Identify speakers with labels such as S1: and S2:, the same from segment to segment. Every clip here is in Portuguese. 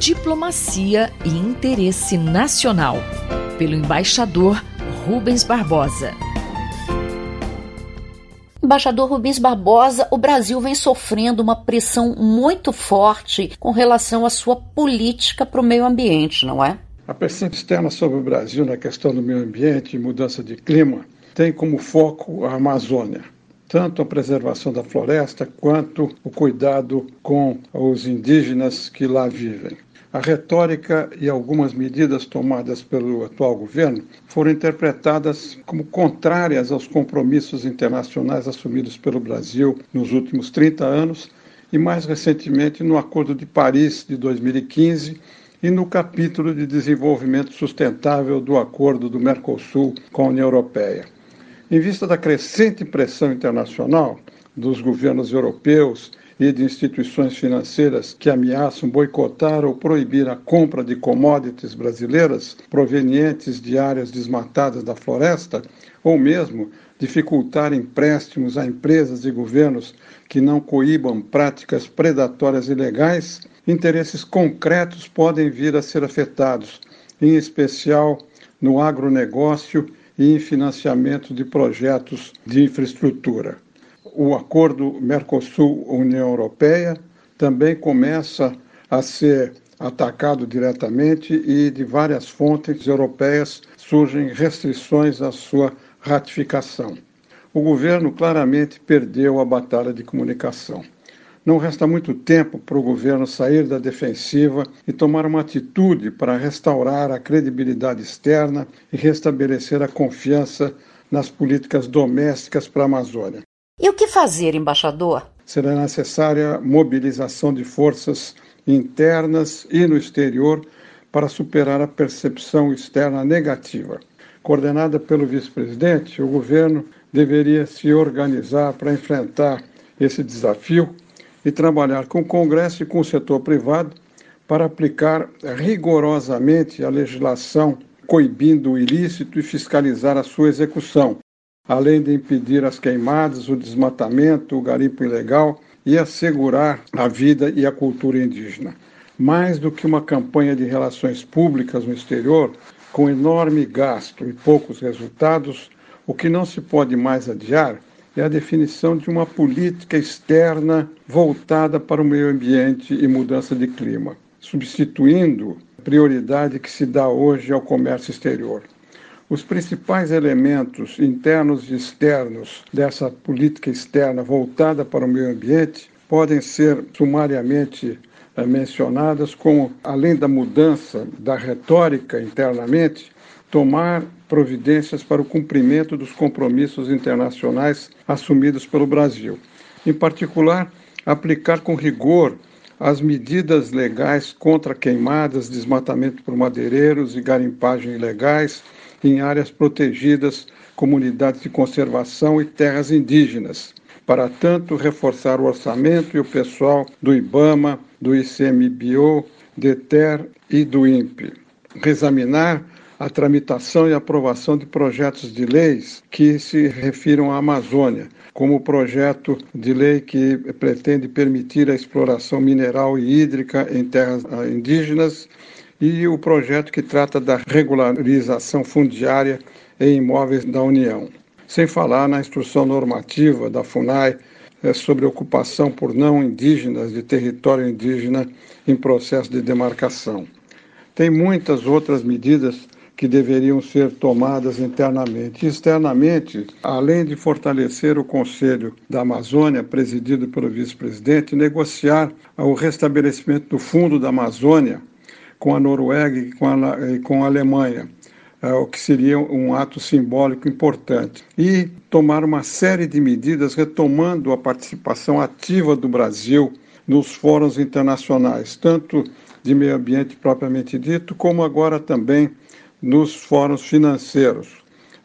S1: Diplomacia e Interesse Nacional, pelo embaixador Rubens Barbosa.
S2: Embaixador Rubens Barbosa, o Brasil vem sofrendo uma pressão muito forte com relação à sua política para o meio ambiente, não é?
S3: A pressão externa sobre o Brasil na questão do meio ambiente e mudança de clima tem como foco a Amazônia, tanto a preservação da floresta quanto o cuidado com os indígenas que lá vivem. A retórica e algumas medidas tomadas pelo atual governo foram interpretadas como contrárias aos compromissos internacionais assumidos pelo Brasil nos últimos 30 anos e, mais recentemente, no Acordo de Paris de 2015 e no capítulo de desenvolvimento sustentável do Acordo do Mercosul com a União Europeia. Em vista da crescente pressão internacional dos governos europeus e de instituições financeiras que ameaçam boicotar ou proibir a compra de commodities brasileiras provenientes de áreas desmatadas da floresta, ou mesmo dificultar empréstimos a empresas e governos que não coíbam práticas predatórias ilegais, interesses concretos podem vir a ser afetados, em especial no agronegócio e em financiamento de projetos de infraestrutura o acordo Mercosul-União Europeia também começa a ser atacado diretamente e de várias fontes europeias surgem restrições à sua ratificação. O governo claramente perdeu a batalha de comunicação. Não resta muito tempo para o governo sair da defensiva e tomar uma atitude para restaurar a credibilidade externa e restabelecer a confiança nas políticas domésticas para a Amazônia.
S2: E o que fazer, embaixador?
S3: Será necessária mobilização de forças internas e no exterior para superar a percepção externa negativa. Coordenada pelo vice-presidente, o governo deveria se organizar para enfrentar esse desafio e trabalhar com o Congresso e com o setor privado para aplicar rigorosamente a legislação coibindo o ilícito e fiscalizar a sua execução, além de impedir as queimadas, o desmatamento, o garimpo ilegal e assegurar a vida e a cultura indígena. Mais do que uma campanha de relações públicas no exterior, com enorme gasto e poucos resultados, o que não se pode mais adiar é a definição de uma política externa voltada para o meio ambiente e mudança de clima, substituindo a prioridade que se dá hoje ao comércio exterior. Os principais elementos internos e externos dessa política externa voltada para o meio ambiente podem ser sumariamente eh, mencionadas como, além da mudança da retórica internamente, tomar providências para o cumprimento dos compromissos internacionais assumidos pelo Brasil. Em particular, aplicar com rigor as medidas legais contra queimadas, desmatamento por madeireiros e garimpagem ilegais, em áreas protegidas, comunidades de conservação e terras indígenas. Para tanto, reforçar o orçamento e o pessoal do IBAMA, do ICMBio, DETER e do INPE. Reexaminar a tramitação e aprovação de projetos de leis que se refiram à Amazônia, como o projeto de lei que pretende permitir a exploração mineral e hídrica em terras indígenas e o projeto que trata da regularização fundiária em imóveis da União. Sem falar na instrução normativa da FUNAI eh, sobre ocupação por não indígenas de território indígena em processo de demarcação. Tem muitas outras medidas que deveriam ser tomadas internamente. Externamente, além de fortalecer o Conselho da Amazônia, presidido pelo vice-presidente, negociar o restabelecimento do Fundo da Amazônia, com a Noruega e com a, e com a Alemanha, é, o que seria um ato simbólico importante. E tomar uma série de medidas retomando a participação ativa do Brasil nos fóruns internacionais, tanto de meio ambiente propriamente dito, como agora também nos fóruns financeiros.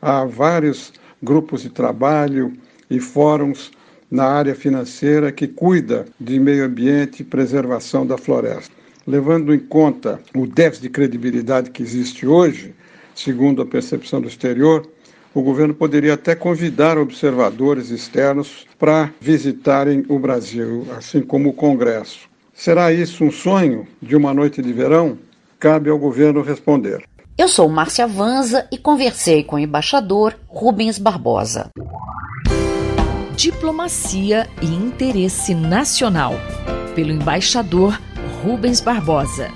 S3: Há vários grupos de trabalho e fóruns na área financeira que cuida de meio ambiente e preservação da floresta levando em conta o déficit de credibilidade que existe hoje, segundo a percepção do exterior, o governo poderia até convidar observadores externos para visitarem o Brasil, assim como o Congresso. Será isso um sonho de uma noite de verão? Cabe ao governo responder.
S2: Eu sou Márcia Vanza e conversei com o embaixador Rubens Barbosa.
S1: Diplomacia e interesse nacional, pelo embaixador Rubens Barbosa.